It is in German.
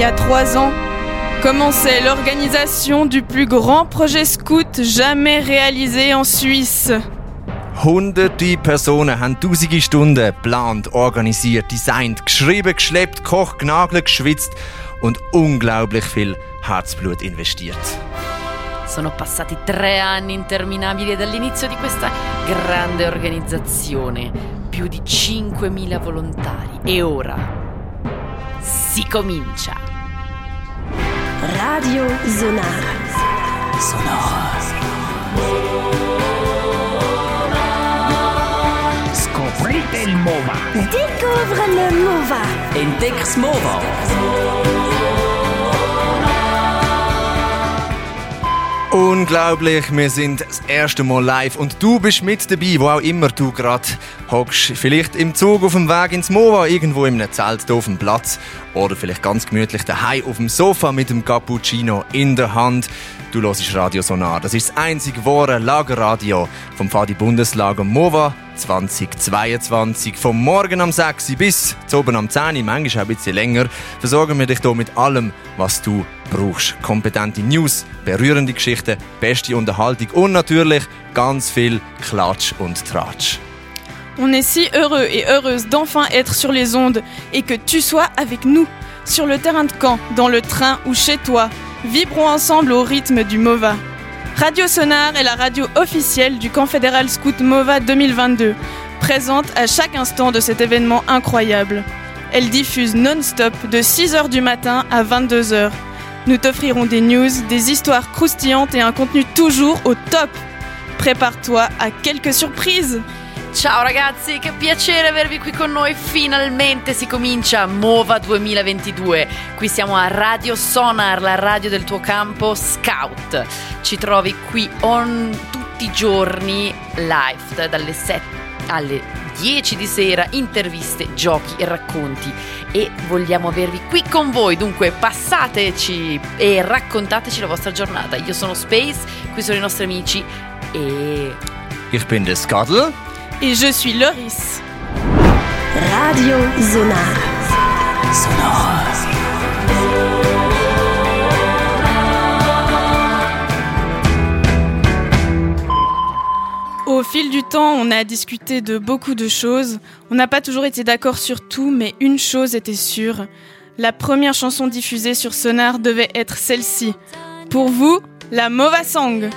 y a trois ans, commençait l'organisation du plus grand projet scout jamais réalisé en Suisse. Hunderte Personen haben tausende Stunden geplant, organisiert, designt, geschrieben, geschleppt, gekocht, genagelt, geschwitzt und unglaublich viel Herzblut investiert. Sono passati tre anni interminabili dall'inizio di questa grande organizzazione, più di 5.000 volontari e ora si comincia. Radio Sonar. Scoprite il MOVA. Découvre le Mova. Entdeck's Mova. Unglaublich, wir sind das erste Mal live und du bist mit dabei, wo auch immer du gerade hockst. Vielleicht im Zug auf dem Weg ins Mova, irgendwo in einem Zelt auf dem Platz oder vielleicht ganz gemütlich daheim auf dem Sofa mit dem Cappuccino in der Hand. Du hörst Radio Sonar. Das ist das einzige wahre Lagerradio vom Fadi Bundeslager Mova 2022. Vom Morgen am 6 bis zu oben am 10, manchmal auch ein bisschen länger, versorgen wir dich hier mit allem, was du brauchst. Kompetente News, berührende Geschichten, beste Unterhaltung und natürlich ganz viel Klatsch und Tratsch. On est si heureux et heureuse d'enfin être sur les ondes et que tu sois avec nous, sur le terrain de camp, dans le train ou chez toi. Vibrons ensemble au rythme du MOVA. Radio Sonar est la radio officielle du camp fédéral scout MOVA 2022, présente à chaque instant de cet événement incroyable. Elle diffuse non-stop de 6h du matin à 22h. Nous t'offrirons des news, des histoires croustillantes et un contenu toujours au top. Prépare-toi à quelques surprises. Ciao ragazzi, che piacere avervi qui con noi. Finalmente si comincia Mova 2022. Qui siamo a Radio Sonar, la radio del tuo campo Scout. Ci trovi qui on tutti i giorni live dalle 7 alle 10 di sera, interviste, giochi e racconti. E vogliamo avervi qui con voi, dunque passateci e raccontateci la vostra giornata. Io sono Space, qui sono i nostri amici e Ich bin der Skadl. Et je suis Loris. Radio Sonar. Au fil du temps, on a discuté de beaucoup de choses. On n'a pas toujours été d'accord sur tout, mais une chose était sûre. La première chanson diffusée sur Sonar devait être celle-ci. Pour vous, la Mova Song.